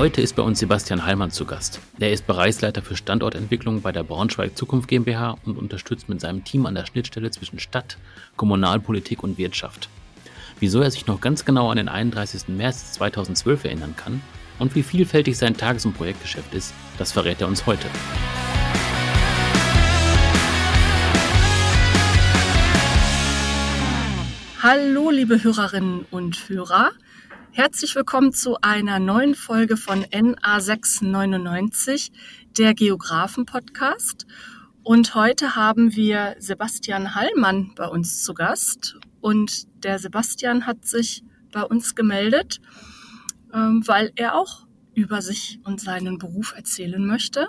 Heute ist bei uns Sebastian Heilmann zu Gast. Er ist Bereichsleiter für Standortentwicklung bei der Braunschweig Zukunft GmbH und unterstützt mit seinem Team an der Schnittstelle zwischen Stadt, Kommunalpolitik und Wirtschaft. Wieso er sich noch ganz genau an den 31. März 2012 erinnern kann und wie vielfältig sein Tages- und Projektgeschäft ist, das verrät er uns heute. Hallo, liebe Hörerinnen und Hörer. Herzlich willkommen zu einer neuen Folge von NA699, der Geografen-Podcast. Und heute haben wir Sebastian Hallmann bei uns zu Gast. Und der Sebastian hat sich bei uns gemeldet, ähm, weil er auch über sich und seinen Beruf erzählen möchte.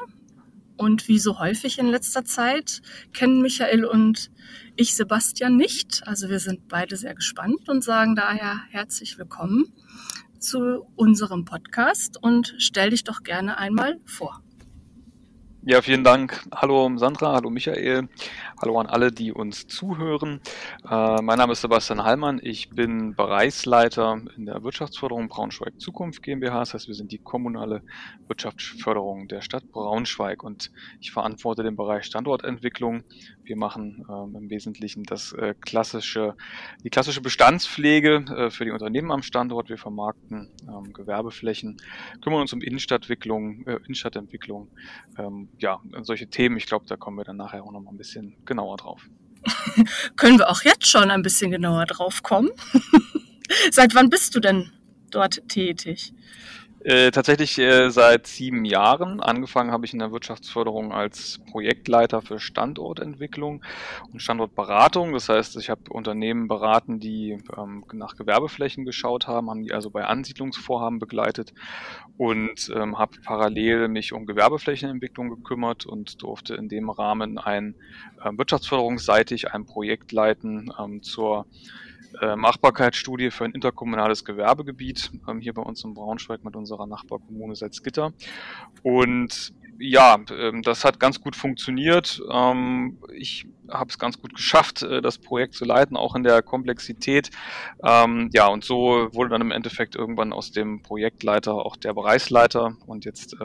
Und wie so häufig in letzter Zeit kennen Michael und ich Sebastian nicht. Also wir sind beide sehr gespannt und sagen daher herzlich willkommen zu unserem Podcast und stell dich doch gerne einmal vor. Ja, vielen Dank. Hallo Sandra, hallo Michael, hallo an alle, die uns zuhören. Äh, mein Name ist Sebastian Hallmann. Ich bin Bereichsleiter in der Wirtschaftsförderung Braunschweig Zukunft GmbH. Das heißt, wir sind die kommunale Wirtschaftsförderung der Stadt Braunschweig und ich verantworte den Bereich Standortentwicklung. Wir machen ähm, im Wesentlichen das äh, klassische, die klassische Bestandspflege äh, für die Unternehmen am Standort. Wir vermarkten ähm, Gewerbeflächen, kümmern uns um Innenstadtentwicklung, äh, Innenstadtentwicklung. Ja, solche Themen, ich glaube, da kommen wir dann nachher auch noch mal ein bisschen genauer drauf. Können wir auch jetzt schon ein bisschen genauer drauf kommen? Seit wann bist du denn dort tätig? Äh, tatsächlich äh, seit sieben Jahren. Angefangen habe ich in der Wirtschaftsförderung als Projektleiter für Standortentwicklung und Standortberatung. Das heißt, ich habe Unternehmen beraten, die ähm, nach Gewerbeflächen geschaut haben, haben die also bei Ansiedlungsvorhaben begleitet und ähm, habe parallel mich um Gewerbeflächenentwicklung gekümmert und durfte in dem Rahmen ein äh, wirtschaftsförderungsseitig ein Projekt leiten ähm, zur äh, Machbarkeitsstudie für ein interkommunales Gewerbegebiet ähm, hier bei uns in Braunschweig mit unserer Nachbarkommune Salzgitter. Und ja, ähm, das hat ganz gut funktioniert. Ähm, ich habe es ganz gut geschafft, äh, das Projekt zu leiten, auch in der Komplexität. Ähm, ja, und so wurde dann im Endeffekt irgendwann aus dem Projektleiter auch der Bereichsleiter. Und jetzt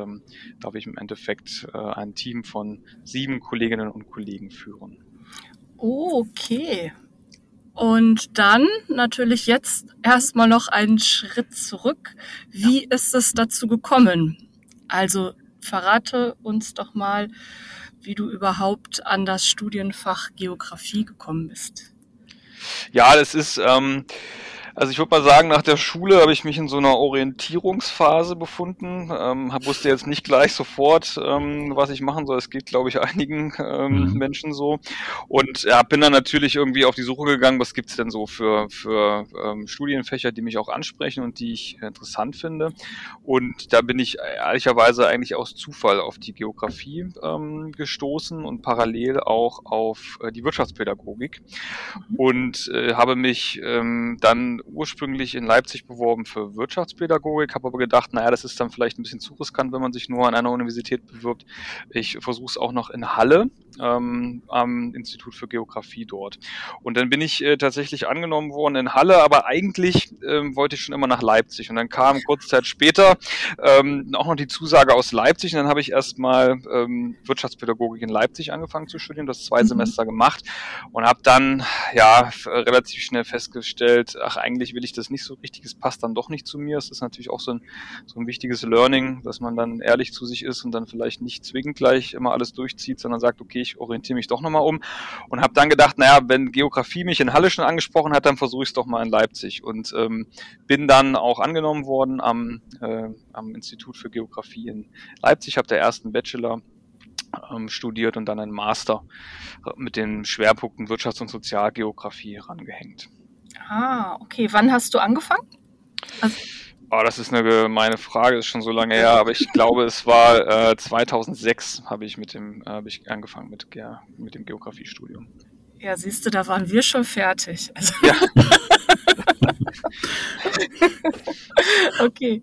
darf ich im Endeffekt äh, ein Team von sieben Kolleginnen und Kollegen führen. Okay, und dann natürlich jetzt erstmal noch einen Schritt zurück. Wie ist es dazu gekommen? Also verrate uns doch mal, wie du überhaupt an das Studienfach Geografie gekommen bist. Ja, das ist, ähm, also ich würde mal sagen, nach der Schule habe ich mich in so einer Orientierungsphase befunden. Ähm, wusste jetzt nicht gleich sofort, ähm, was ich machen soll. Es geht, glaube ich, einigen ähm, mhm. Menschen so. Und ja, bin dann natürlich irgendwie auf die Suche gegangen, was gibt's denn so für, für ähm, Studienfächer, die mich auch ansprechen und die ich interessant finde. Und da bin ich ehrlicherweise eigentlich aus Zufall auf die Geografie ähm, gestoßen und parallel auch auf äh, die Wirtschaftspädagogik. Mhm. Und äh, habe mich ähm, dann ursprünglich in Leipzig beworben für Wirtschaftspädagogik, habe aber gedacht, naja, das ist dann vielleicht ein bisschen zu riskant, wenn man sich nur an einer Universität bewirbt. Ich versuche es auch noch in Halle ähm, am Institut für Geografie dort. Und dann bin ich äh, tatsächlich angenommen worden in Halle, aber eigentlich ähm, wollte ich schon immer nach Leipzig. Und dann kam kurze Zeit später ähm, auch noch die Zusage aus Leipzig. Und dann habe ich erstmal ähm, Wirtschaftspädagogik in Leipzig angefangen zu studieren, das zwei mhm. Semester gemacht und habe dann ja relativ schnell festgestellt, ach eigentlich will ich das nicht so richtig, es passt dann doch nicht zu mir. Es ist natürlich auch so ein, so ein wichtiges Learning, dass man dann ehrlich zu sich ist und dann vielleicht nicht zwingend gleich immer alles durchzieht, sondern sagt, okay, ich orientiere mich doch nochmal um und habe dann gedacht, naja, wenn Geografie mich in Halle schon angesprochen hat, dann versuche ich es doch mal in Leipzig und ähm, bin dann auch angenommen worden am, äh, am Institut für Geografie in Leipzig, habe der ersten Bachelor ähm, studiert und dann einen Master mit den Schwerpunkten Wirtschafts- und Sozialgeografie rangehängt. Ah, okay. Wann hast du angefangen? Also Oh, das ist eine gemeine Frage, ist schon so lange her, aber ich glaube, es war äh, 2006 habe ich mit dem äh, habe ich angefangen mit, ja, mit dem Geografiestudium. Ja, siehst du, da waren wir schon fertig. Also ja. okay.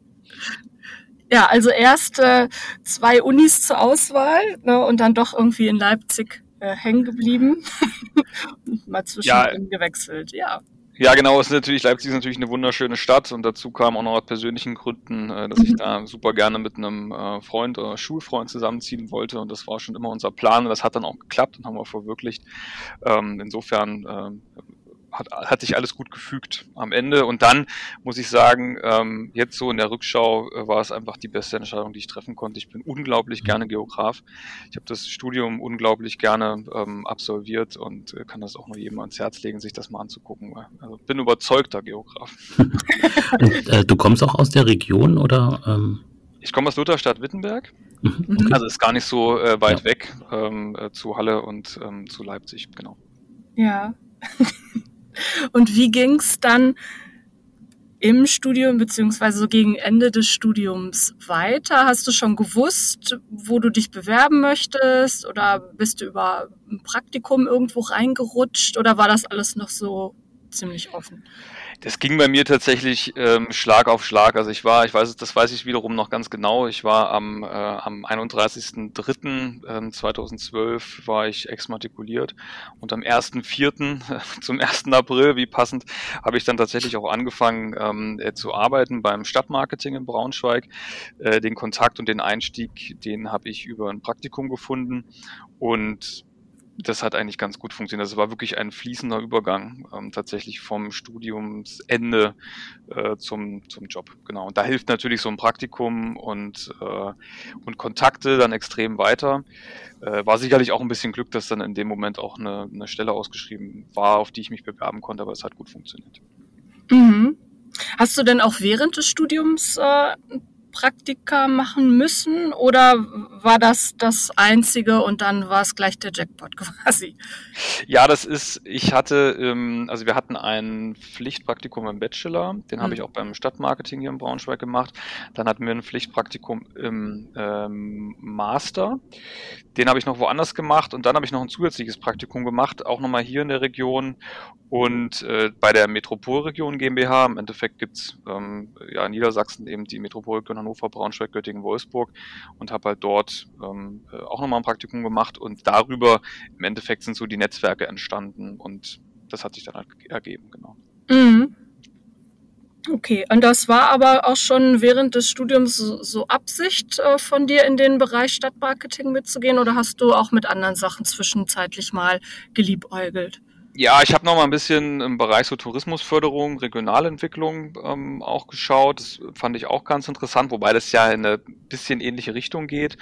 Ja, also erst äh, zwei Unis zur Auswahl ne, und dann doch irgendwie in Leipzig äh, hängen geblieben und mal zwischendrin ja. gewechselt. Ja. Ja, genau, ist natürlich, Leipzig ist natürlich eine wunderschöne Stadt und dazu kam auch noch aus persönlichen Gründen, äh, dass ich mhm. da super gerne mit einem äh, Freund oder Schulfreund zusammenziehen wollte und das war schon immer unser Plan und das hat dann auch geklappt und haben wir verwirklicht. Ähm, insofern äh, hat, hat sich alles gut gefügt am Ende. Und dann muss ich sagen, ähm, jetzt so in der Rückschau äh, war es einfach die beste Entscheidung, die ich treffen konnte. Ich bin unglaublich mhm. gerne Geograf. Ich habe das Studium unglaublich gerne ähm, absolviert und äh, kann das auch nur jedem ans Herz legen, sich das mal anzugucken. Also bin überzeugter Geograf. und, äh, du kommst auch aus der Region oder? Ähm ich komme aus Lutherstadt Wittenberg. Mhm, okay. Also ist gar nicht so äh, weit ja. weg ähm, äh, zu Halle und ähm, zu Leipzig, genau. Ja. Und wie ging es dann im Studium beziehungsweise so gegen Ende des Studiums weiter? Hast du schon gewusst, wo du dich bewerben möchtest oder bist du über ein Praktikum irgendwo reingerutscht oder war das alles noch so ziemlich offen? Das ging bei mir tatsächlich ähm, Schlag auf Schlag. Also ich war, ich weiß, das weiß ich wiederum noch ganz genau. Ich war am, äh, am 31.03.2012 ähm, war ich exmatrikuliert und am 1.04. zum 1. April, wie passend, habe ich dann tatsächlich auch angefangen ähm, äh, zu arbeiten beim Stadtmarketing in Braunschweig. Äh, den Kontakt und den Einstieg, den habe ich über ein Praktikum gefunden und das hat eigentlich ganz gut funktioniert. Das war wirklich ein fließender Übergang ähm, tatsächlich vom Studiumsende äh, zum, zum Job. Genau. Und da hilft natürlich so ein Praktikum und, äh, und Kontakte dann extrem weiter. Äh, war sicherlich auch ein bisschen Glück, dass dann in dem Moment auch eine, eine Stelle ausgeschrieben war, auf die ich mich bewerben konnte, aber es hat gut funktioniert. Mhm. Hast du denn auch während des Studiums äh, Praktika machen müssen oder war das das einzige und dann war es gleich der Jackpot quasi? Ja, das ist, ich hatte, ähm, also wir hatten ein Pflichtpraktikum im Bachelor, den mhm. habe ich auch beim Stadtmarketing hier in Braunschweig gemacht. Dann hatten wir ein Pflichtpraktikum im ähm, Master, den habe ich noch woanders gemacht und dann habe ich noch ein zusätzliches Praktikum gemacht, auch nochmal hier in der Region und äh, bei der Metropolregion GmbH. Im Endeffekt gibt's ähm, ja in Niedersachsen eben die Metropolregion Hannover, Braunschweig, Göttingen, Wolfsburg und habe halt dort ähm, äh, auch nochmal ein Praktikum gemacht und darüber im Endeffekt sind so die Netzwerke entstanden und das hat sich dann halt ergeben, genau. Mhm. Okay, und das war aber auch schon während des Studiums so, so Absicht äh, von dir in den Bereich Stadtmarketing mitzugehen oder hast du auch mit anderen Sachen zwischenzeitlich mal geliebäugelt? Ja, ich habe noch mal ein bisschen im Bereich so Tourismusförderung, Regionalentwicklung ähm, auch geschaut. Das fand ich auch ganz interessant, wobei das ja in eine bisschen ähnliche Richtung geht.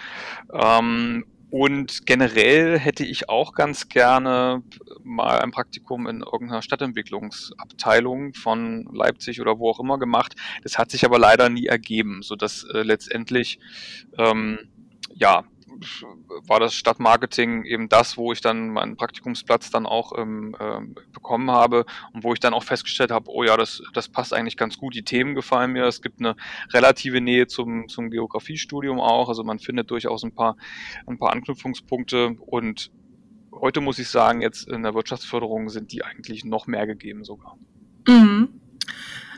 Ähm, und generell hätte ich auch ganz gerne mal ein Praktikum in irgendeiner Stadtentwicklungsabteilung von Leipzig oder wo auch immer gemacht. Das hat sich aber leider nie ergeben, so dass äh, letztendlich ähm, ja war das Stadtmarketing eben das, wo ich dann meinen Praktikumsplatz dann auch ähm, äh, bekommen habe und wo ich dann auch festgestellt habe, oh ja, das, das passt eigentlich ganz gut, die Themen gefallen mir, es gibt eine relative Nähe zum, zum Geografiestudium auch, also man findet durchaus ein paar, ein paar Anknüpfungspunkte und heute muss ich sagen, jetzt in der Wirtschaftsförderung sind die eigentlich noch mehr gegeben sogar. Mhm.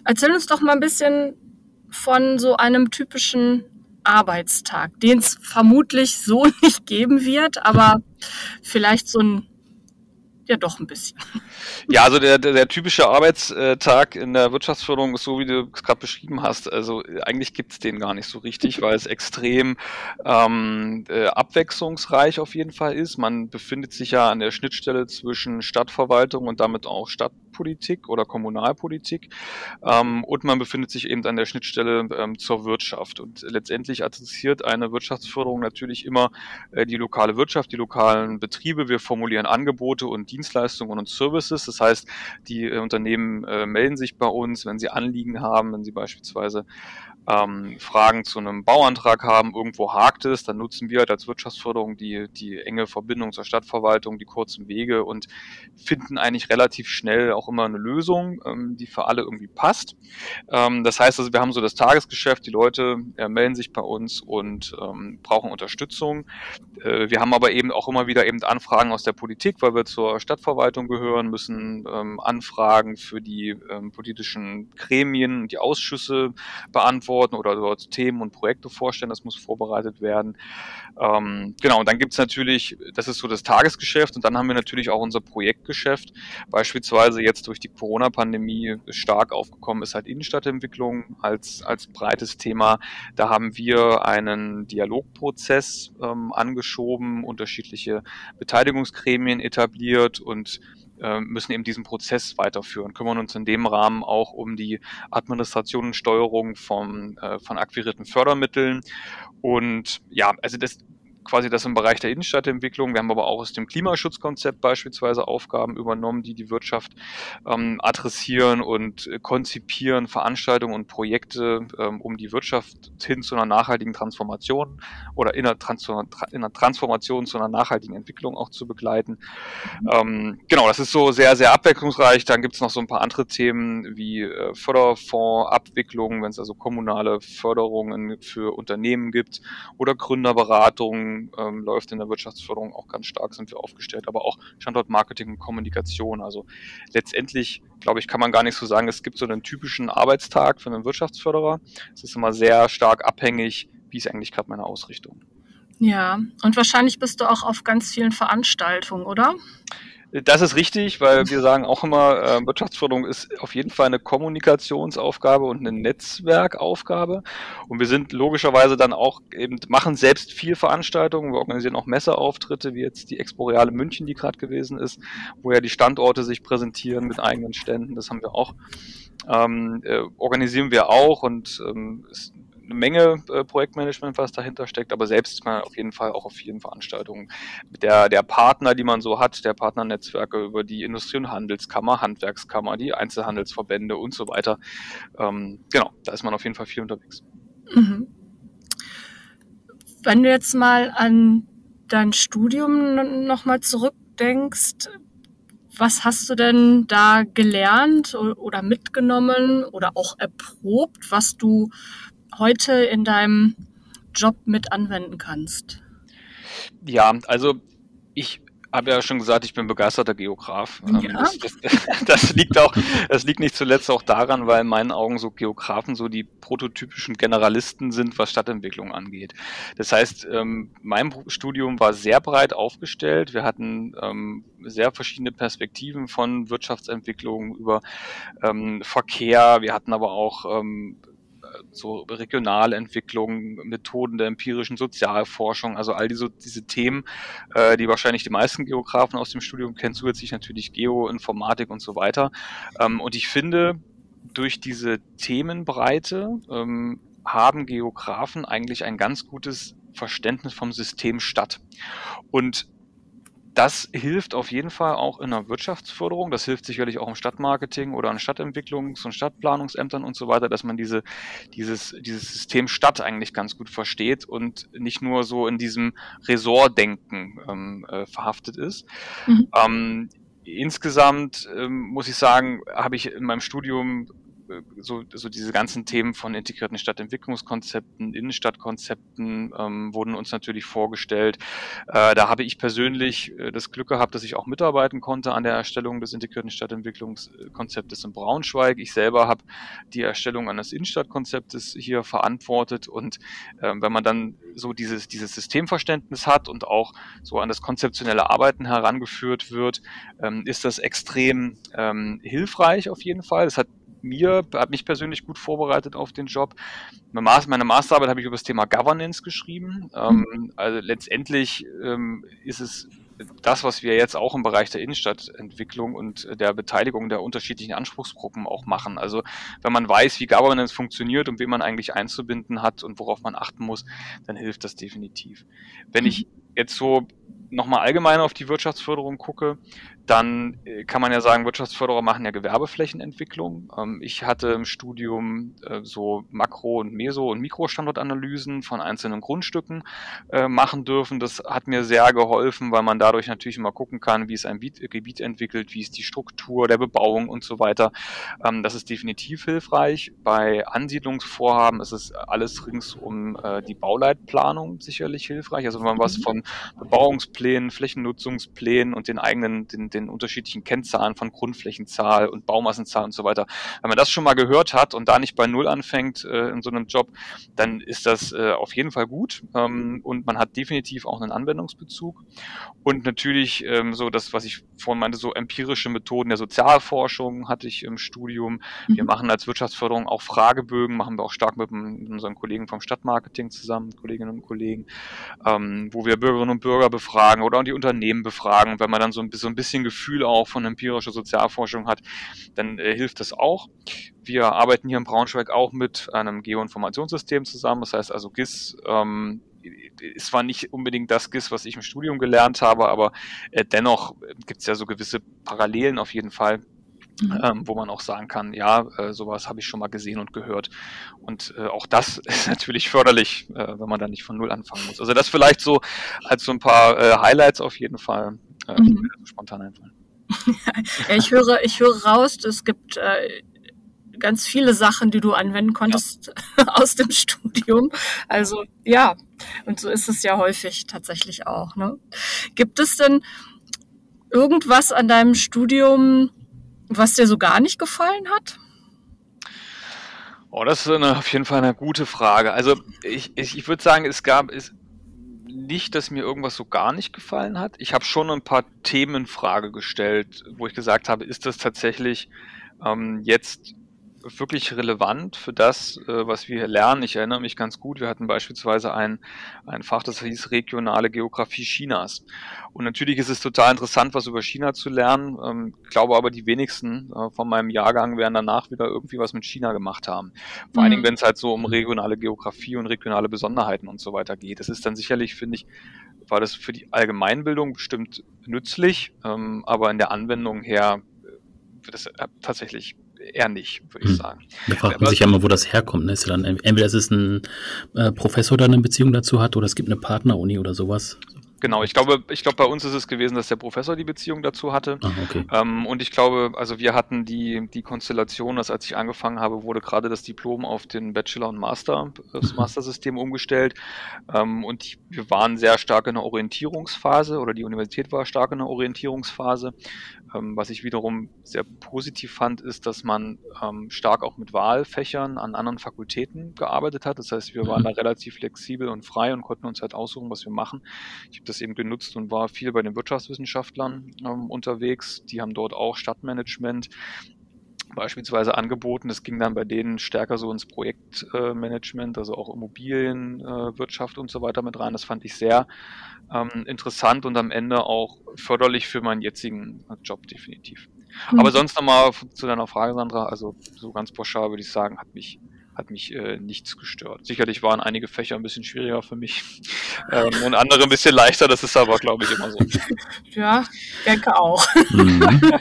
Erzähl uns doch mal ein bisschen von so einem typischen Arbeitstag, den es vermutlich so nicht geben wird, aber vielleicht so ein ja doch ein bisschen. Ja, also der, der, der typische Arbeitstag in der Wirtschaftsförderung ist so, wie du es gerade beschrieben hast. Also eigentlich gibt es den gar nicht so richtig, weil es extrem ähm, äh, abwechslungsreich auf jeden Fall ist. Man befindet sich ja an der Schnittstelle zwischen Stadtverwaltung und damit auch Stadtpolitik oder Kommunalpolitik. Ähm, und man befindet sich eben an der Schnittstelle ähm, zur Wirtschaft. Und letztendlich adressiert eine Wirtschaftsförderung natürlich immer äh, die lokale Wirtschaft, die lokalen Betriebe. Wir formulieren Angebote und Dienstleistungen und Services. Das heißt, die äh, Unternehmen äh, melden sich bei uns, wenn sie Anliegen haben, wenn sie beispielsweise ähm, Fragen zu einem Bauantrag haben, irgendwo hakt es, dann nutzen wir halt als Wirtschaftsförderung die, die enge Verbindung zur Stadtverwaltung, die kurzen Wege und finden eigentlich relativ schnell auch immer eine Lösung, ähm, die für alle irgendwie passt. Ähm, das heißt also, wir haben so das Tagesgeschäft, die Leute äh, melden sich bei uns und ähm, brauchen Unterstützung. Äh, wir haben aber eben auch immer wieder eben Anfragen aus der Politik, weil wir zur Stadtverwaltung gehören, müssen ähm, Anfragen für die ähm, politischen Gremien und die Ausschüsse beantworten beantworten oder dort Themen und Projekte vorstellen. Das muss vorbereitet werden. Ähm, genau, und dann gibt's natürlich, das ist so das Tagesgeschäft und dann haben wir natürlich auch unser Projektgeschäft. Beispielsweise jetzt durch die Corona-Pandemie stark aufgekommen ist halt Innenstadtentwicklung als, als breites Thema. Da haben wir einen Dialogprozess ähm, angeschoben, unterschiedliche Beteiligungsgremien etabliert und äh, müssen eben diesen Prozess weiterführen, kümmern uns in dem Rahmen auch um die Administration und Steuerung von, äh, von akquirierten Fördermitteln. Und ja, also das quasi das im Bereich der Innenstadtentwicklung. Wir haben aber auch aus dem Klimaschutzkonzept beispielsweise Aufgaben übernommen, die die Wirtschaft ähm, adressieren und äh, konzipieren, Veranstaltungen und Projekte, ähm, um die Wirtschaft hin zu einer nachhaltigen Transformation oder in einer, Trans in einer Transformation zu einer nachhaltigen Entwicklung auch zu begleiten. Ähm, genau, das ist so sehr, sehr abwechslungsreich. Dann gibt es noch so ein paar andere Themen wie äh, Förderfondsabwicklung, wenn es also kommunale Förderungen für Unternehmen gibt oder Gründerberatungen ähm, läuft in der Wirtschaftsförderung auch ganz stark, sind wir aufgestellt, aber auch Standortmarketing und Kommunikation. Also letztendlich, glaube ich, kann man gar nicht so sagen, es gibt so einen typischen Arbeitstag für einen Wirtschaftsförderer. Es ist immer sehr stark abhängig, wie ist eigentlich gerade meine Ausrichtung. Ja, und wahrscheinlich bist du auch auf ganz vielen Veranstaltungen, oder? Das ist richtig, weil wir sagen auch immer, äh, Wirtschaftsförderung ist auf jeden Fall eine Kommunikationsaufgabe und eine Netzwerkaufgabe. Und wir sind logischerweise dann auch eben, machen selbst viel Veranstaltungen. Wir organisieren auch Messeauftritte, wie jetzt die Exporeale München, die gerade gewesen ist, wo ja die Standorte sich präsentieren mit eigenen Ständen. Das haben wir auch. Ähm, äh, organisieren wir auch und ähm, ist eine Menge äh, Projektmanagement, was dahinter steckt, aber selbst ist man auf jeden Fall auch auf vielen Veranstaltungen. Der, der Partner, die man so hat, der Partnernetzwerke über die Industrie- und Handelskammer, Handwerkskammer, die Einzelhandelsverbände und so weiter. Ähm, genau, da ist man auf jeden Fall viel unterwegs. Mhm. Wenn du jetzt mal an dein Studium nochmal zurückdenkst, was hast du denn da gelernt oder mitgenommen oder auch erprobt, was du heute in deinem Job mit anwenden kannst? Ja, also ich habe ja schon gesagt, ich bin begeisterter Geograf. Ähm, ja. Das, das, das, liegt auch, das liegt nicht zuletzt auch daran, weil in meinen Augen so Geografen so die prototypischen Generalisten sind, was Stadtentwicklung angeht. Das heißt, ähm, mein Studium war sehr breit aufgestellt. Wir hatten ähm, sehr verschiedene Perspektiven von Wirtschaftsentwicklung über Verkehr. Wir hatten aber auch so Regionalentwicklung, Methoden der empirischen Sozialforschung, also all diese, diese Themen, äh, die wahrscheinlich die meisten Geografen aus dem Studium kennen, zusätzlich natürlich Geoinformatik und so weiter. Ähm, und ich finde, durch diese Themenbreite ähm, haben Geografen eigentlich ein ganz gutes Verständnis vom System Stadt. Und das hilft auf jeden Fall auch in der Wirtschaftsförderung. Das hilft sicherlich auch im Stadtmarketing oder an Stadtentwicklungs- und Stadtplanungsämtern und so weiter, dass man diese, dieses, dieses System Stadt eigentlich ganz gut versteht und nicht nur so in diesem Ressortdenken ähm, äh, verhaftet ist. Mhm. Ähm, insgesamt ähm, muss ich sagen, habe ich in meinem Studium so, so diese ganzen Themen von integrierten Stadtentwicklungskonzepten, Innenstadtkonzepten ähm, wurden uns natürlich vorgestellt. Äh, da habe ich persönlich äh, das Glück gehabt, dass ich auch mitarbeiten konnte an der Erstellung des integrierten Stadtentwicklungskonzeptes in Braunschweig. Ich selber habe die Erstellung eines Innenstadtkonzeptes hier verantwortet und äh, wenn man dann so dieses, dieses Systemverständnis hat und auch so an das konzeptionelle Arbeiten herangeführt wird, ähm, ist das extrem ähm, hilfreich auf jeden Fall. Es hat mir, hat mich persönlich gut vorbereitet auf den Job. Meine Masterarbeit habe ich über das Thema Governance geschrieben. Mhm. also letztendlich ähm, ist es das, was wir jetzt auch im Bereich der Innenstadtentwicklung und der Beteiligung der unterschiedlichen Anspruchsgruppen auch machen. Also wenn man weiß, wie Governance funktioniert und wen man eigentlich einzubinden hat und worauf man achten muss, dann hilft das definitiv. Wenn ich mhm. jetzt so nochmal allgemein auf die Wirtschaftsförderung gucke, dann äh, kann man ja sagen, Wirtschaftsförderer machen ja Gewerbeflächenentwicklung. Ähm, ich hatte im Studium äh, so Makro- und Meso- und Mikrostandortanalysen von einzelnen Grundstücken äh, machen dürfen. Das hat mir sehr geholfen, weil man dadurch natürlich immer gucken kann, wie es ein Gebiet entwickelt, wie ist die Struktur der Bebauung und so weiter. Ähm, das ist definitiv hilfreich. Bei Ansiedlungsvorhaben ist es alles rings um die Bauleitplanung sicherlich hilfreich. Also wenn man was mhm. von Bebauungs Nutzungsplänen, Flächennutzungsplänen und den eigenen, den, den unterschiedlichen Kennzahlen von Grundflächenzahl und Baumassenzahl und so weiter. Wenn man das schon mal gehört hat und da nicht bei Null anfängt äh, in so einem Job, dann ist das äh, auf jeden Fall gut ähm, und man hat definitiv auch einen Anwendungsbezug. Und natürlich ähm, so das, was ich vorhin meinte, so empirische Methoden der Sozialforschung hatte ich im Studium. Wir mhm. machen als Wirtschaftsförderung auch Fragebögen, machen wir auch stark mit, mit unseren Kollegen vom Stadtmarketing zusammen, Kolleginnen und Kollegen, ähm, wo wir Bürgerinnen und Bürger befragen oder auch die Unternehmen befragen. Und wenn man dann so ein, ein bisschen Gefühl auch von empirischer Sozialforschung hat, dann äh, hilft das auch. Wir arbeiten hier in Braunschweig auch mit einem Geoinformationssystem zusammen. Das heißt also GIS ähm, ist zwar nicht unbedingt das GIS, was ich im Studium gelernt habe, aber äh, dennoch gibt es ja so gewisse Parallelen auf jeden Fall. Mhm. Ähm, wo man auch sagen kann, ja, äh, sowas habe ich schon mal gesehen und gehört. Und äh, auch das ist natürlich förderlich, äh, wenn man da nicht von Null anfangen muss. Also das vielleicht so als so ein paar äh, Highlights auf jeden Fall, äh, mhm. spontan einfallen. ja, ich höre, ich höre raus, es gibt äh, ganz viele Sachen, die du anwenden konntest ja. aus dem Studium. Also ja, und so ist es ja häufig tatsächlich auch. Ne? Gibt es denn irgendwas an deinem Studium, was dir so gar nicht gefallen hat? Oh, das ist eine, auf jeden Fall eine gute Frage. Also ich, ich, ich würde sagen, es gab es nicht, dass mir irgendwas so gar nicht gefallen hat. Ich habe schon ein paar Themen in Frage gestellt, wo ich gesagt habe, ist das tatsächlich ähm, jetzt wirklich relevant für das, äh, was wir hier lernen. Ich erinnere mich ganz gut, wir hatten beispielsweise ein, ein Fach, das hieß regionale Geografie Chinas. Und natürlich ist es total interessant, was über China zu lernen. Ähm, glaube aber, die wenigsten äh, von meinem Jahrgang werden danach wieder irgendwie was mit China gemacht haben. Vor mhm. allen Dingen, mhm. wenn es halt so um regionale Geografie und regionale Besonderheiten und so weiter geht. Das ist dann sicherlich, finde ich, war das für die Allgemeinbildung bestimmt nützlich, ähm, aber in der Anwendung her äh, wird es tatsächlich eher nicht, würde ich hm. sagen. Da fragt man sich ja mal, wo das herkommt. Ne? Ist ja dann, entweder ist es ein äh, Professor, der eine Beziehung dazu hat, oder es gibt eine Partneruni oder sowas. Genau, ich glaube, ich glaube, bei uns ist es gewesen, dass der Professor die Beziehung dazu hatte. Ah, okay. Ähm, und ich glaube, also wir hatten die, die Konstellation, dass als ich angefangen habe, wurde gerade das Diplom auf den Bachelor und Master, das mhm. Mastersystem umgestellt. Ähm, und wir waren sehr stark in der Orientierungsphase oder die Universität war stark in der Orientierungsphase. Ähm, was ich wiederum sehr positiv fand, ist, dass man ähm, stark auch mit Wahlfächern an anderen Fakultäten gearbeitet hat. Das heißt, wir waren mhm. da relativ flexibel und frei und konnten uns halt aussuchen, was wir machen. Ich habe das eben genutzt und war viel bei den Wirtschaftswissenschaftlern ähm, unterwegs. Die haben dort auch Stadtmanagement beispielsweise angeboten. Das ging dann bei denen stärker so ins Projektmanagement, also auch Immobilienwirtschaft und so weiter mit rein. Das fand ich sehr ähm, interessant und am Ende auch förderlich für meinen jetzigen Job definitiv. Mhm. Aber sonst nochmal zu deiner Frage, Sandra, also so ganz pauschal würde ich sagen, hat mich hat mich äh, nichts gestört. Sicherlich waren einige Fächer ein bisschen schwieriger für mich ähm, und andere ein bisschen leichter, das ist aber, glaube ich, immer so. Ja, denke auch. Mhm.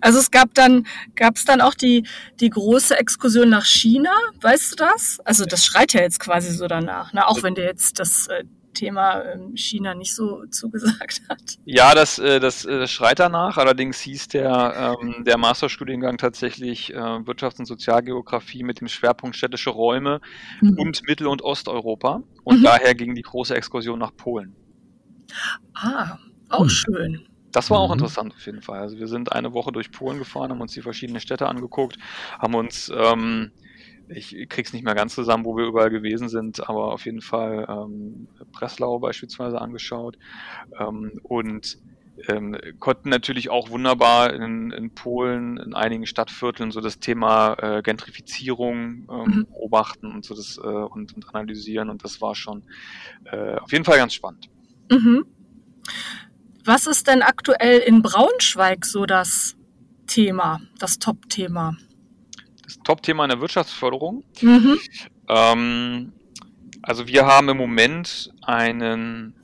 also es gab dann, gab es dann auch die, die große Exkursion nach China, weißt du das? Also das schreit ja jetzt quasi so danach, ne? auch wenn dir jetzt das äh, Thema ähm, China nicht so zugesagt hat. Ja, das, äh, das, äh, das schreit danach. Allerdings hieß der, ähm, der Masterstudiengang tatsächlich äh, Wirtschafts- und Sozialgeografie mit dem Schwerpunkt städtische Räume mhm. und Mittel- und Osteuropa. Und mhm. daher ging die große Exkursion nach Polen. Ah, auch mhm. schön. Das war auch mhm. interessant auf jeden Fall. Also wir sind eine Woche durch Polen gefahren, haben uns die verschiedenen Städte angeguckt, haben uns ähm, ich krieg's nicht mehr ganz zusammen, wo wir überall gewesen sind, aber auf jeden Fall ähm, Breslau beispielsweise angeschaut ähm, und ähm, konnten natürlich auch wunderbar in, in, Polen, in einigen Stadtvierteln so das Thema äh, Gentrifizierung ähm, mhm. beobachten und so das äh, und, und, analysieren und das war schon äh, auf jeden Fall ganz spannend. Mhm. Was ist denn aktuell in Braunschweig so das Thema, das Top-Thema? Top-Thema in der Wirtschaftsförderung. Mhm. Ähm, also wir haben im Moment einen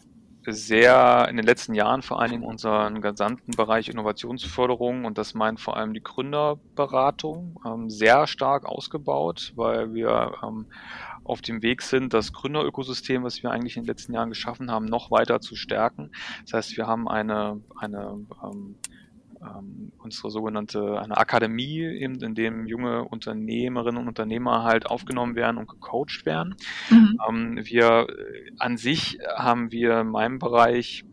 sehr in den letzten Jahren vor allen Dingen unseren gesamten Bereich Innovationsförderung und das meint vor allem die Gründerberatung ähm, sehr stark ausgebaut, weil wir ähm, auf dem Weg sind, das Gründerökosystem, was wir eigentlich in den letzten Jahren geschaffen haben, noch weiter zu stärken. Das heißt, wir haben eine, eine ähm, ähm, unsere sogenannte eine Akademie, eben in dem junge Unternehmerinnen und Unternehmer halt aufgenommen werden und gecoacht werden. Mhm. Ähm, wir äh, an sich haben wir in meinem Bereich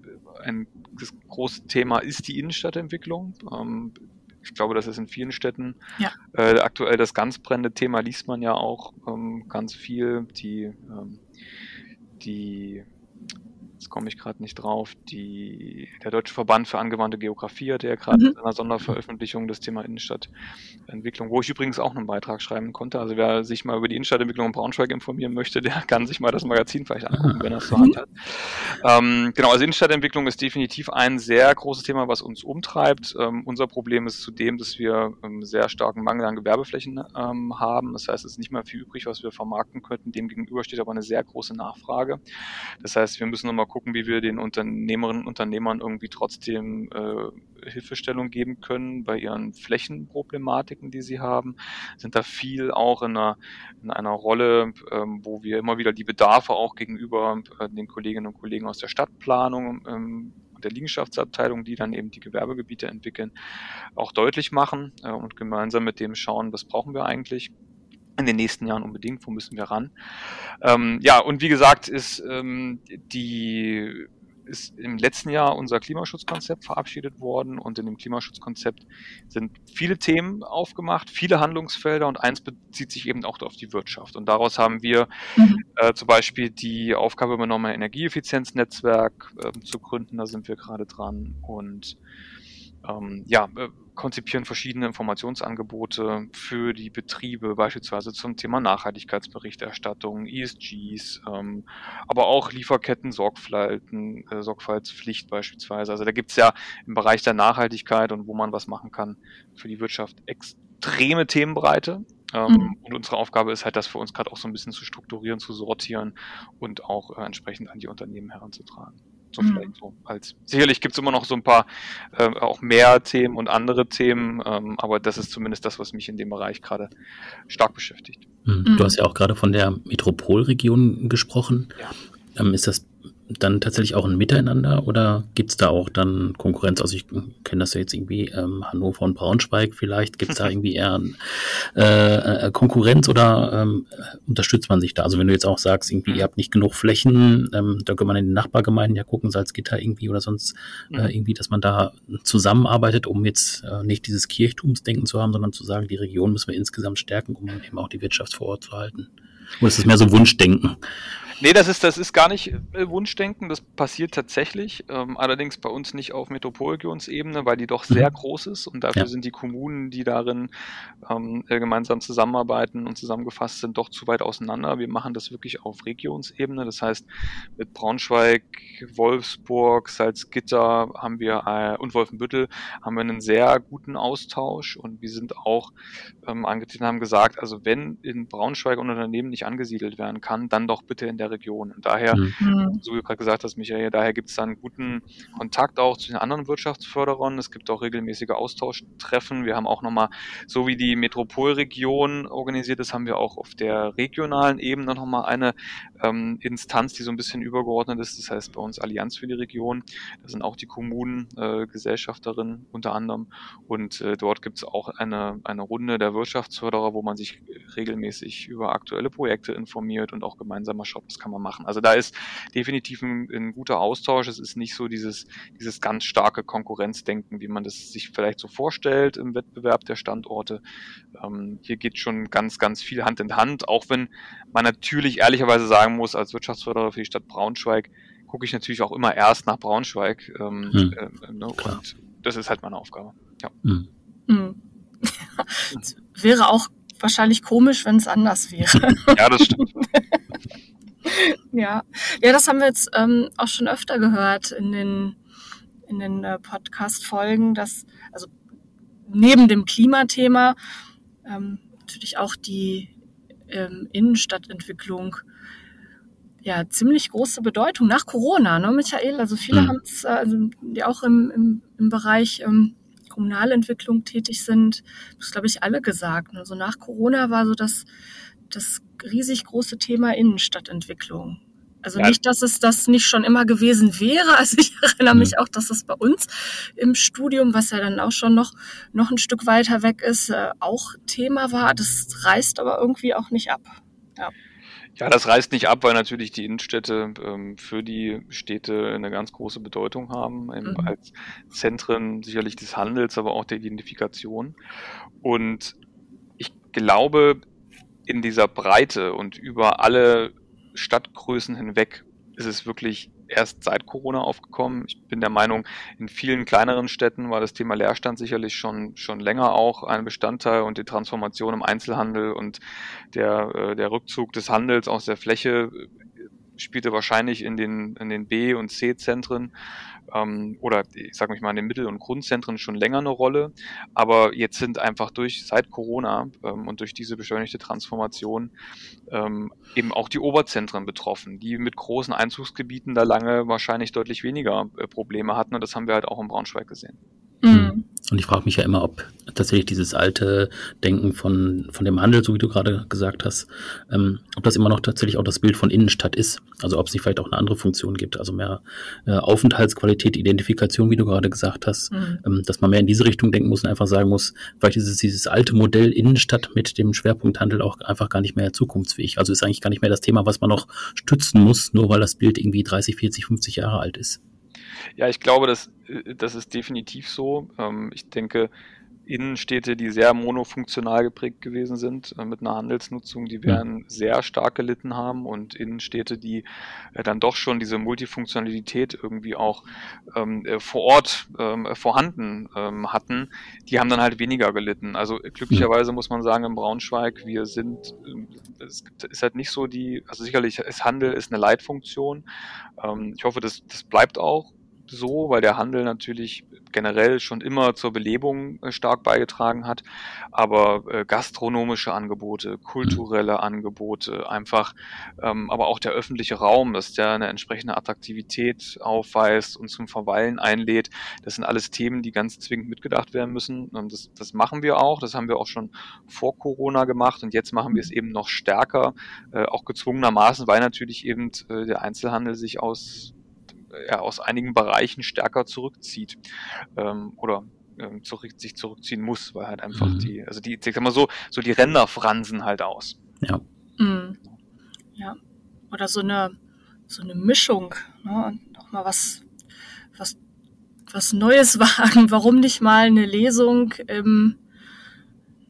ein das große Thema ist die Innenstadtentwicklung. Ähm, ich glaube, das ist in vielen Städten ja. äh, aktuell das ganz brennende Thema, liest man ja auch ähm, ganz viel. Die, ähm, die jetzt komme ich gerade nicht drauf, die, der Deutsche Verband für angewandte Geografie hat ja gerade mhm. in einer Sonderveröffentlichung das Thema Innenstadtentwicklung, wo ich übrigens auch einen Beitrag schreiben konnte. Also wer sich mal über die Innenstadtentwicklung in Braunschweig informieren möchte, der kann sich mal das Magazin vielleicht angucken, wenn er es zur Hand hat. Ähm, genau, also Innenstadtentwicklung ist definitiv ein sehr großes Thema, was uns umtreibt. Ähm, unser Problem ist zudem, dass wir ähm, sehr starken Mangel an Gewerbeflächen ähm, haben. Das heißt, es ist nicht mehr viel übrig, was wir vermarkten könnten. Demgegenüber steht aber eine sehr große Nachfrage. Das heißt, wir müssen nochmal gucken, wie wir den Unternehmerinnen und Unternehmern irgendwie trotzdem äh, Hilfestellung geben können bei ihren Flächenproblematiken, die sie haben. Sind da viel auch in einer, in einer Rolle, ähm, wo wir immer wieder die Bedarfe auch gegenüber äh, den Kolleginnen und Kollegen aus der Stadtplanung ähm, der Liegenschaftsabteilung, die dann eben die Gewerbegebiete entwickeln, auch deutlich machen äh, und gemeinsam mit dem schauen, was brauchen wir eigentlich in den nächsten Jahren unbedingt, wo müssen wir ran. Ähm, ja, und wie gesagt, ist ähm, die ist im letzten Jahr unser Klimaschutzkonzept verabschiedet worden und in dem Klimaschutzkonzept sind viele Themen aufgemacht, viele Handlungsfelder und eins bezieht sich eben auch auf die Wirtschaft. Und daraus haben wir mhm. äh, zum Beispiel die Aufgabe übernommen, ein Energieeffizienznetzwerk äh, zu gründen, da sind wir gerade dran und ähm, ja, äh, konzipieren verschiedene Informationsangebote für die Betriebe, beispielsweise zum Thema Nachhaltigkeitsberichterstattung, ESGs, ähm, aber auch Lieferketten, Sorgfalten, äh, Sorgfaltspflicht beispielsweise. Also da gibt's ja im Bereich der Nachhaltigkeit und wo man was machen kann für die Wirtschaft extreme Themenbreite. Ähm, mhm. Und unsere Aufgabe ist halt, das für uns gerade auch so ein bisschen zu strukturieren, zu sortieren und auch äh, entsprechend an die Unternehmen heranzutragen. So mhm. vielleicht so als. Sicherlich gibt es immer noch so ein paar äh, auch mehr Themen und andere Themen, ähm, aber das ist zumindest das, was mich in dem Bereich gerade stark beschäftigt. Mhm. Du hast ja auch gerade von der Metropolregion gesprochen. Ja. Ähm, ist das dann tatsächlich auch ein Miteinander oder gibt es da auch dann Konkurrenz? Also ich kenne das ja jetzt irgendwie ähm, Hannover und Braunschweig vielleicht. Gibt es da irgendwie eher äh, äh, Konkurrenz oder ähm, unterstützt man sich da? Also wenn du jetzt auch sagst, irgendwie ihr habt nicht genug Flächen, ähm, da kann man in den Nachbargemeinden ja gucken, Salzgitter irgendwie oder sonst äh, mhm. irgendwie, dass man da zusammenarbeitet, um jetzt äh, nicht dieses Kirchtumsdenken zu haben, sondern zu sagen, die Region müssen wir insgesamt stärken, um eben auch die Wirtschaft vor Ort zu halten. Oder ist es mehr so Wunschdenken? Nee, das ist, das ist gar nicht äh, Wunschdenken, das passiert tatsächlich, ähm, allerdings bei uns nicht auf Metropolregionsebene, weil die doch sehr mhm. groß ist und dafür ja. sind die Kommunen, die darin ähm, äh, gemeinsam zusammenarbeiten und zusammengefasst sind, doch zu weit auseinander. Wir machen das wirklich auf Regionsebene, das heißt mit Braunschweig, Wolfsburg, Salzgitter haben wir äh, und Wolfenbüttel haben wir einen sehr guten Austausch und wir sind auch ähm, angetreten, haben gesagt, also wenn in Braunschweig ein Unternehmen nicht angesiedelt werden kann, dann doch bitte in der Region. Und daher, mhm. so wie du gerade gesagt hast, Michael, daher gibt es dann guten Kontakt auch zu den anderen Wirtschaftsförderern. Es gibt auch regelmäßige Austauschtreffen. Wir haben auch nochmal, so wie die Metropolregion organisiert ist, haben wir auch auf der regionalen Ebene nochmal eine ähm, Instanz, die so ein bisschen übergeordnet ist. Das heißt bei uns Allianz für die Region. Da sind auch die Kommunen äh, Gesellschafterinnen unter anderem. Und äh, dort gibt es auch eine, eine Runde der Wirtschaftsförderer, wo man sich regelmäßig über aktuelle Projekte informiert und auch gemeinsam schaut, was kann man machen. Also da ist definitiv ein, ein guter Austausch. Es ist nicht so dieses, dieses ganz starke Konkurrenzdenken, wie man das sich vielleicht so vorstellt im Wettbewerb der Standorte. Ähm, hier geht schon ganz, ganz viel Hand in Hand, auch wenn man natürlich ehrlicherweise sagen muss, als Wirtschaftsförderer für die Stadt Braunschweig, gucke ich natürlich auch immer erst nach Braunschweig. Ähm, hm. äh, ne? Und das ist halt meine Aufgabe. Ja. Hm. Hm. wäre auch wahrscheinlich komisch, wenn es anders wäre. ja, das stimmt. ja. ja, das haben wir jetzt ähm, auch schon öfter gehört in den, in den äh, Podcast-Folgen, dass, also neben dem Klimathema, ähm, natürlich auch die ähm, Innenstadtentwicklung ja ziemlich große Bedeutung nach Corona, ne, Michael? Also viele mhm. haben es, äh, also, die auch im, im, im Bereich ähm, Kommunalentwicklung tätig sind, das glaube ich alle gesagt. Also nach Corona war so das, das riesig große Thema Innenstadtentwicklung. Also ja. nicht, dass es das nicht schon immer gewesen wäre. Also ich erinnere mich mhm. auch, dass es bei uns im Studium, was ja dann auch schon noch, noch ein Stück weiter weg ist, äh, auch Thema war. Das reißt aber irgendwie auch nicht ab. Ja. Ja, das reißt nicht ab, weil natürlich die Innenstädte ähm, für die Städte eine ganz große Bedeutung haben, mhm. als Zentren sicherlich des Handels, aber auch der Identifikation. Und ich glaube, in dieser Breite und über alle Stadtgrößen hinweg ist es wirklich erst seit Corona aufgekommen. Ich bin der Meinung, in vielen kleineren Städten war das Thema Leerstand sicherlich schon, schon länger auch ein Bestandteil und die Transformation im Einzelhandel und der, äh, der Rückzug des Handels aus der Fläche spielte wahrscheinlich in den, in den B- und C-Zentren ähm, oder ich sage mal in den Mittel- und Grundzentren schon länger eine Rolle. Aber jetzt sind einfach durch seit Corona ähm, und durch diese beschleunigte Transformation ähm, eben auch die Oberzentren betroffen, die mit großen Einzugsgebieten da lange wahrscheinlich deutlich weniger äh, Probleme hatten. Und das haben wir halt auch in Braunschweig gesehen. Und ich frage mich ja immer, ob tatsächlich dieses alte Denken von, von dem Handel, so wie du gerade gesagt hast, ähm, ob das immer noch tatsächlich auch das Bild von Innenstadt ist. Also ob es nicht vielleicht auch eine andere Funktion gibt, also mehr äh, Aufenthaltsqualität, Identifikation, wie du gerade gesagt hast, mhm. ähm, dass man mehr in diese Richtung denken muss und einfach sagen muss, vielleicht ist es dieses alte Modell Innenstadt mit dem Schwerpunkt Handel auch einfach gar nicht mehr zukunftsfähig. Also ist eigentlich gar nicht mehr das Thema, was man noch stützen muss, nur weil das Bild irgendwie 30, 40, 50 Jahre alt ist. Ja, ich glaube, das, äh, das ist definitiv so. Ähm, ich denke, Innenstädte, die sehr monofunktional geprägt gewesen sind, äh, mit einer Handelsnutzung, die werden ja. sehr stark gelitten haben und Innenstädte, die äh, dann doch schon diese Multifunktionalität irgendwie auch ähm, vor Ort ähm, vorhanden ähm, hatten, die haben dann halt weniger gelitten. Also glücklicherweise muss man sagen, in Braunschweig, wir sind, es ist halt nicht so die, also sicherlich ist Handel ist eine Leitfunktion. Ich hoffe, das, das bleibt auch so, weil der Handel natürlich generell schon immer zur Belebung äh, stark beigetragen hat. Aber äh, gastronomische Angebote, kulturelle Angebote, einfach, ähm, aber auch der öffentliche Raum, dass der eine entsprechende Attraktivität aufweist und zum Verweilen einlädt, das sind alles Themen, die ganz zwingend mitgedacht werden müssen. Das, das machen wir auch. Das haben wir auch schon vor Corona gemacht und jetzt machen wir es eben noch stärker, äh, auch gezwungenermaßen, weil natürlich eben äh, der Einzelhandel sich aus ja, aus einigen Bereichen stärker zurückzieht ähm, oder ähm, zurück, sich zurückziehen muss, weil halt einfach mhm. die, also die, ich sag mal so, so die Ränder fransen halt aus. Ja. Mhm. Ja. Oder so eine, so eine Mischung, ne? Noch mal was, was, was Neues wagen. Warum nicht mal eine Lesung im,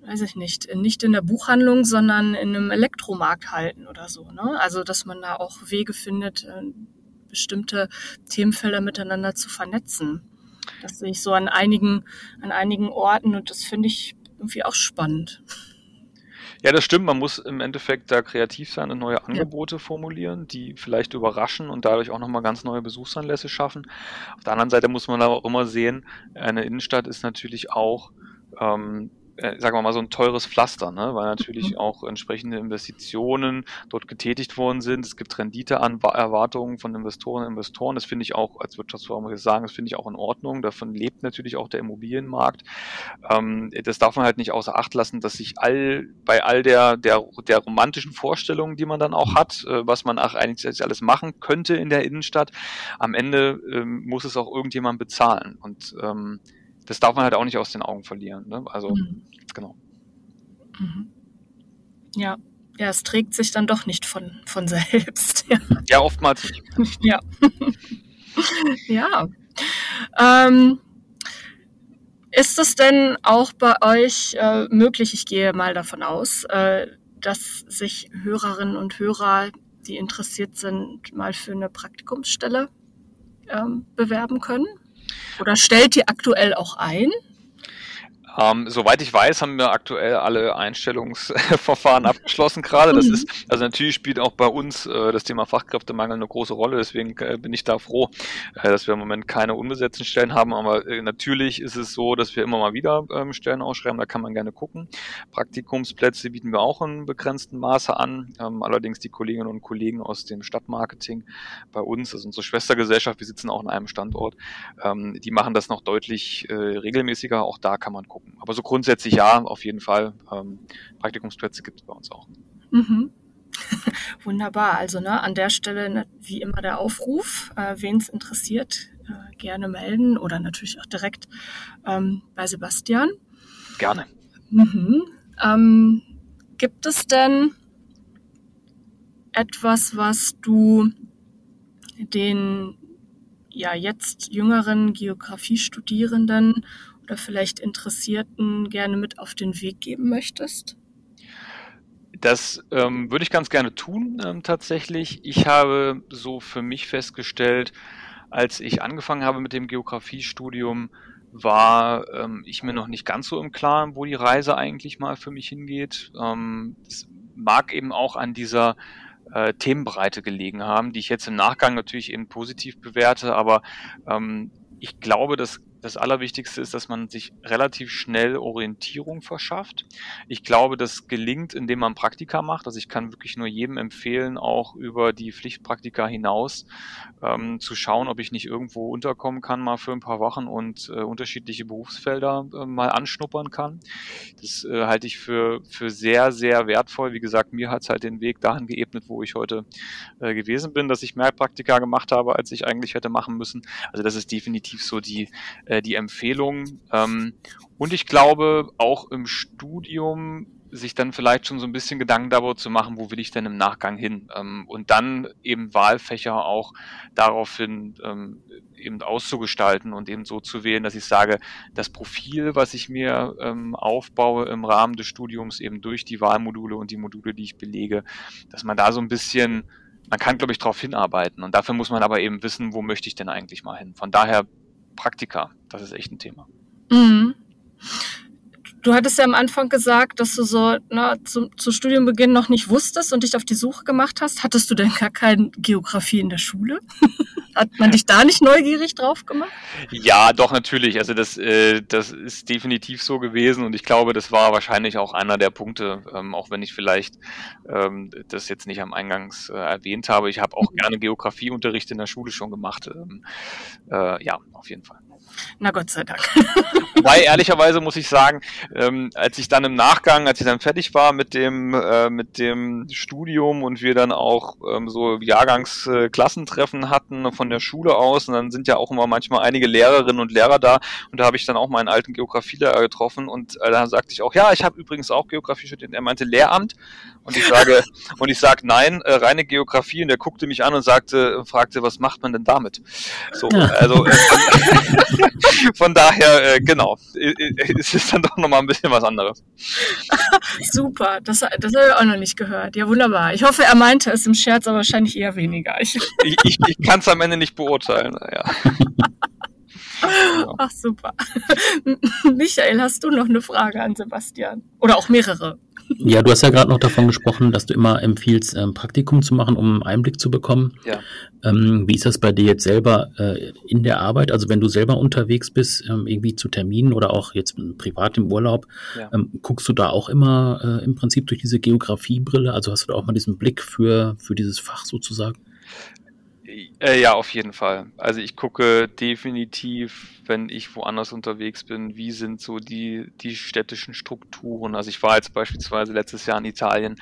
weiß ich nicht, nicht in der Buchhandlung, sondern in einem Elektromarkt halten oder so. Ne? Also, dass man da auch Wege findet, äh, bestimmte Themenfelder miteinander zu vernetzen. Das sehe ich so an einigen, an einigen Orten und das finde ich irgendwie auch spannend. Ja, das stimmt. Man muss im Endeffekt da kreativ sein und neue Angebote ja. formulieren, die vielleicht überraschen und dadurch auch nochmal ganz neue Besuchsanlässe schaffen. Auf der anderen Seite muss man aber auch immer sehen, eine Innenstadt ist natürlich auch ähm, äh, sagen wir mal, so ein teures Pflaster, ne? weil natürlich mhm. auch entsprechende Investitionen dort getätigt worden sind. Es gibt Renditeerwartungen von Investoren und Investoren. Das finde ich auch, als Wirtschaftsfonds muss ich sagen, das finde ich auch in Ordnung. Davon lebt natürlich auch der Immobilienmarkt. Ähm, das darf man halt nicht außer Acht lassen, dass sich all bei all der, der, der romantischen Vorstellungen, die man dann auch hat, äh, was man auch eigentlich alles machen könnte in der Innenstadt, am Ende ähm, muss es auch irgendjemand bezahlen. Und ähm, das darf man halt auch nicht aus den Augen verlieren. Ne? Also, mhm. genau. Mhm. Ja. Ja, es trägt sich dann doch nicht von, von selbst. Ja, ja oftmals nicht. Ja. ja. Ähm, ist es denn auch bei euch äh, möglich, ich gehe mal davon aus, äh, dass sich Hörerinnen und Hörer, die interessiert sind, mal für eine Praktikumsstelle ähm, bewerben können? Oder stellt ihr aktuell auch ein? Ähm, soweit ich weiß, haben wir aktuell alle Einstellungsverfahren abgeschlossen gerade. Das mhm. ist, also natürlich spielt auch bei uns äh, das Thema Fachkräftemangel eine große Rolle. Deswegen äh, bin ich da froh, äh, dass wir im Moment keine unbesetzten Stellen haben. Aber äh, natürlich ist es so, dass wir immer mal wieder ähm, Stellen ausschreiben. Da kann man gerne gucken. Praktikumsplätze bieten wir auch in begrenztem Maße an. Ähm, allerdings die Kolleginnen und Kollegen aus dem Stadtmarketing bei uns, also unsere Schwestergesellschaft, wir sitzen auch in einem Standort, ähm, die machen das noch deutlich äh, regelmäßiger. Auch da kann man gucken gucken. Aber so grundsätzlich ja, auf jeden Fall. Ähm, Praktikumsplätze gibt es bei uns auch. Mhm. Wunderbar. Also ne, an der Stelle ne, wie immer der Aufruf, äh, wen es interessiert, äh, gerne melden oder natürlich auch direkt ähm, bei Sebastian. Gerne. Mhm. Ähm, gibt es denn etwas, was du den ja jetzt jüngeren Geografiestudierenden oder vielleicht Interessierten gerne mit auf den Weg geben möchtest? Das ähm, würde ich ganz gerne tun, ähm, tatsächlich. Ich habe so für mich festgestellt, als ich angefangen habe mit dem Geografiestudium, war ähm, ich mir noch nicht ganz so im Klaren, wo die Reise eigentlich mal für mich hingeht. Ähm, es mag eben auch an dieser äh, Themenbreite gelegen haben, die ich jetzt im Nachgang natürlich eben positiv bewerte, aber ähm, ich glaube, dass das Allerwichtigste ist, dass man sich relativ schnell Orientierung verschafft. Ich glaube, das gelingt, indem man Praktika macht. Also ich kann wirklich nur jedem empfehlen, auch über die Pflichtpraktika hinaus ähm, zu schauen, ob ich nicht irgendwo unterkommen kann, mal für ein paar Wochen und äh, unterschiedliche Berufsfelder äh, mal anschnuppern kann. Das äh, halte ich für, für sehr, sehr wertvoll. Wie gesagt, mir hat es halt den Weg dahin geebnet, wo ich heute äh, gewesen bin, dass ich mehr Praktika gemacht habe, als ich eigentlich hätte machen müssen. Also das ist definitiv so die äh, die Empfehlung. Ähm, und ich glaube, auch im Studium sich dann vielleicht schon so ein bisschen Gedanken darüber zu machen, wo will ich denn im Nachgang hin? Ähm, und dann eben Wahlfächer auch daraufhin ähm, eben auszugestalten und eben so zu wählen, dass ich sage, das Profil, was ich mir ähm, aufbaue im Rahmen des Studiums, eben durch die Wahlmodule und die Module, die ich belege, dass man da so ein bisschen man kann, glaube ich, darauf hinarbeiten. Und dafür muss man aber eben wissen, wo möchte ich denn eigentlich mal hin. Von daher Praktika. Das ist echt ein Thema. Mhm. Du hattest ja am Anfang gesagt, dass du so na, zu, zu Studienbeginn noch nicht wusstest und dich auf die Suche gemacht hast. Hattest du denn gar keine Geografie in der Schule? Hat man dich da nicht neugierig drauf gemacht? Ja, doch, natürlich. Also das, äh, das ist definitiv so gewesen und ich glaube, das war wahrscheinlich auch einer der Punkte, ähm, auch wenn ich vielleicht ähm, das jetzt nicht am Eingangs äh, erwähnt habe. Ich habe auch mhm. gerne Geografieunterricht in der Schule schon gemacht. Ähm, äh, ja, auf jeden Fall. Na Gott sei Dank. Wobei, ehrlicherweise muss ich sagen, ähm, als ich dann im Nachgang, als ich dann fertig war mit dem, äh, mit dem Studium und wir dann auch ähm, so Jahrgangsklassentreffen äh, hatten von der Schule aus, und dann sind ja auch immer manchmal einige Lehrerinnen und Lehrer da, und da habe ich dann auch meinen alten Geografielehrer getroffen und äh, da sagte ich auch, ja, ich habe übrigens auch Geografie studiert. Er meinte Lehramt und ich sage, und ich sage, nein, äh, reine Geografie. Und er guckte mich an und sagte, fragte, was macht man denn damit? So, also äh, von, daher, äh, genau, es ist dann doch nochmal ein bisschen was anderes. Super, das, das habe ich auch noch nicht gehört. Ja, wunderbar. Ich hoffe, er meinte es im Scherz, aber wahrscheinlich eher weniger. Ich, ich, ich, ich kann es am Ende nicht beurteilen. Ja. Ach super. Michael, hast du noch eine Frage an Sebastian? Oder auch mehrere? Ja, du hast ja gerade noch davon gesprochen, dass du immer empfiehlst, ein ähm, Praktikum zu machen, um einen Einblick zu bekommen. Ja. Ähm, wie ist das bei dir jetzt selber äh, in der Arbeit? Also wenn du selber unterwegs bist, ähm, irgendwie zu Terminen oder auch jetzt privat im Urlaub, ja. ähm, guckst du da auch immer äh, im Prinzip durch diese Geografiebrille? Also hast du da auch mal diesen Blick für, für dieses Fach sozusagen? Äh, ja, auf jeden Fall. Also ich gucke definitiv, wenn ich woanders unterwegs bin, wie sind so die, die städtischen Strukturen. Also ich war jetzt beispielsweise letztes Jahr in Italien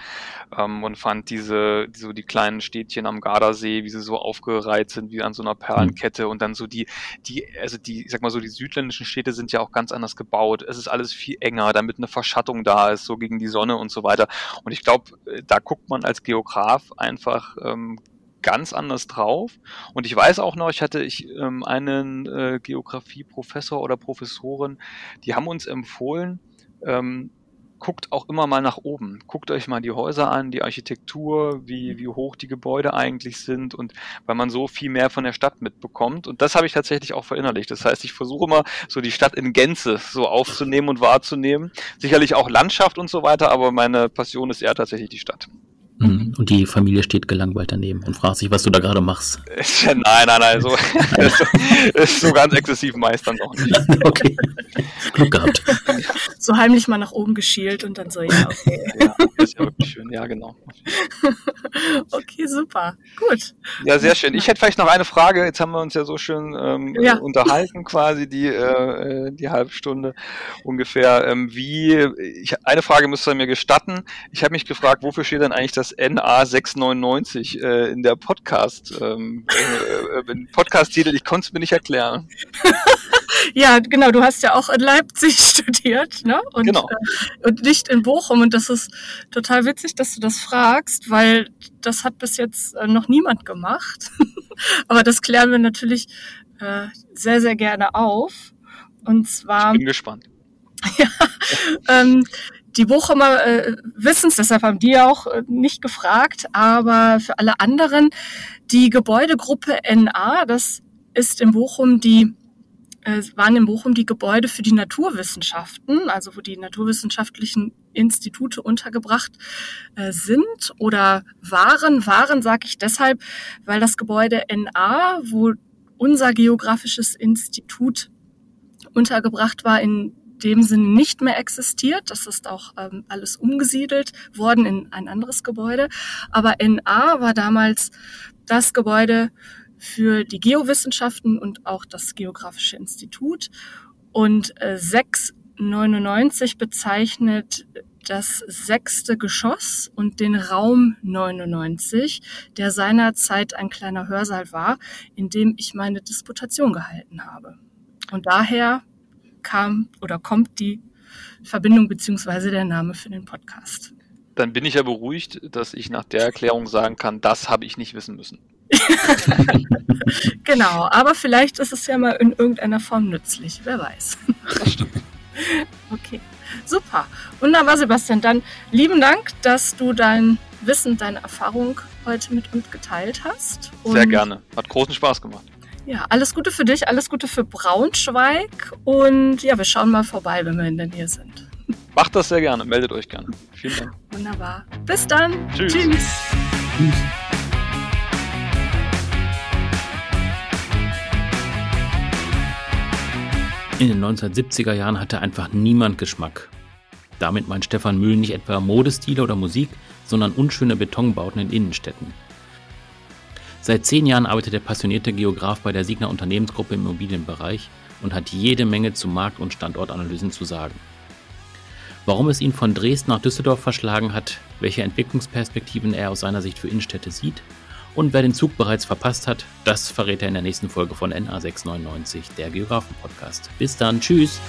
ähm, und fand diese, so die kleinen Städtchen am Gardasee, wie sie so aufgereiht sind, wie an so einer Perlenkette und dann so die, die, also die, ich sag mal so, die südländischen Städte sind ja auch ganz anders gebaut. Es ist alles viel enger, damit eine Verschattung da ist, so gegen die Sonne und so weiter. Und ich glaube, äh, da guckt man als Geograf einfach ähm, ganz anders drauf. Und ich weiß auch noch, ich hatte ich ähm, einen äh, Geografie-Professor oder Professorin, die haben uns empfohlen, ähm, guckt auch immer mal nach oben. Guckt euch mal die Häuser an, die Architektur, wie, wie hoch die Gebäude eigentlich sind und weil man so viel mehr von der Stadt mitbekommt. Und das habe ich tatsächlich auch verinnerlicht. Das heißt, ich versuche immer so die Stadt in Gänze so aufzunehmen und wahrzunehmen. Sicherlich auch Landschaft und so weiter, aber meine Passion ist eher tatsächlich die Stadt. Mhm. Und die Familie steht gelangweilt daneben und fragt sich, was du da gerade machst. nein, nein, nein, so, ist so ganz exzessiv meist dann noch nicht. Okay, Glück gehabt. So heimlich mal nach oben geschielt und dann so, ja, okay. Ja, ist ja wirklich schön, ja, genau. Okay, super, gut. Ja, sehr schön. Ich hätte vielleicht noch eine Frage. Jetzt haben wir uns ja so schön ähm, ja. unterhalten, quasi die, äh, äh, die halbe Stunde ungefähr. Ähm, wie, ich, eine Frage müsst ihr mir gestatten. Ich habe mich gefragt, wofür steht denn eigentlich das das NA 699 äh, in der Podcast, ähm, äh, äh, Podcast-Titel, ich konnte es mir nicht erklären. ja, genau, du hast ja auch in Leipzig studiert, ne? Und, genau. Äh, und nicht in Bochum. Und das ist total witzig, dass du das fragst, weil das hat bis jetzt äh, noch niemand gemacht. Aber das klären wir natürlich äh, sehr, sehr gerne auf. Und zwar. Ich bin gespannt. ja, ähm, die Bochumer äh, wissen es, deshalb haben die auch äh, nicht gefragt, aber für alle anderen, die Gebäudegruppe NA, das ist in Bochum die äh, waren in Bochum die Gebäude für die Naturwissenschaften, also wo die naturwissenschaftlichen Institute untergebracht äh, sind oder waren. Waren sage ich deshalb, weil das Gebäude NA, wo unser geografisches Institut untergebracht war, in dem Sinne nicht mehr existiert. Das ist auch ähm, alles umgesiedelt worden in ein anderes Gebäude. Aber NA war damals das Gebäude für die Geowissenschaften und auch das Geografische Institut. Und äh, 699 bezeichnet das sechste Geschoss und den Raum 99, der seinerzeit ein kleiner Hörsaal war, in dem ich meine Disputation gehalten habe. Und daher kam oder kommt die Verbindung beziehungsweise der Name für den Podcast. Dann bin ich ja beruhigt, dass ich nach der Erklärung sagen kann, das habe ich nicht wissen müssen. genau, aber vielleicht ist es ja mal in irgendeiner Form nützlich, wer weiß. Das stimmt. Okay, super. Wunderbar, Sebastian. Dann lieben Dank, dass du dein Wissen, deine Erfahrung heute mit uns geteilt hast. Sehr gerne. Hat großen Spaß gemacht. Ja, alles Gute für dich, alles Gute für Braunschweig und ja, wir schauen mal vorbei, wenn wir in der Nähe sind. Macht das sehr gerne, meldet euch gerne. Vielen Dank. Wunderbar. Bis dann. Tschüss. Tschüss. Tschüss. In den 1970er Jahren hatte einfach niemand Geschmack. Damit meint Stefan Mühl nicht etwa Modestile oder Musik, sondern unschöne Betonbauten in Innenstädten. Seit zehn Jahren arbeitet der passionierte Geograf bei der Signa Unternehmensgruppe im Immobilienbereich und hat jede Menge zu Markt- und Standortanalysen zu sagen. Warum es ihn von Dresden nach Düsseldorf verschlagen hat, welche Entwicklungsperspektiven er aus seiner Sicht für Innenstädte sieht und wer den Zug bereits verpasst hat, das verrät er in der nächsten Folge von NA699, der Geografen-Podcast. Bis dann, tschüss!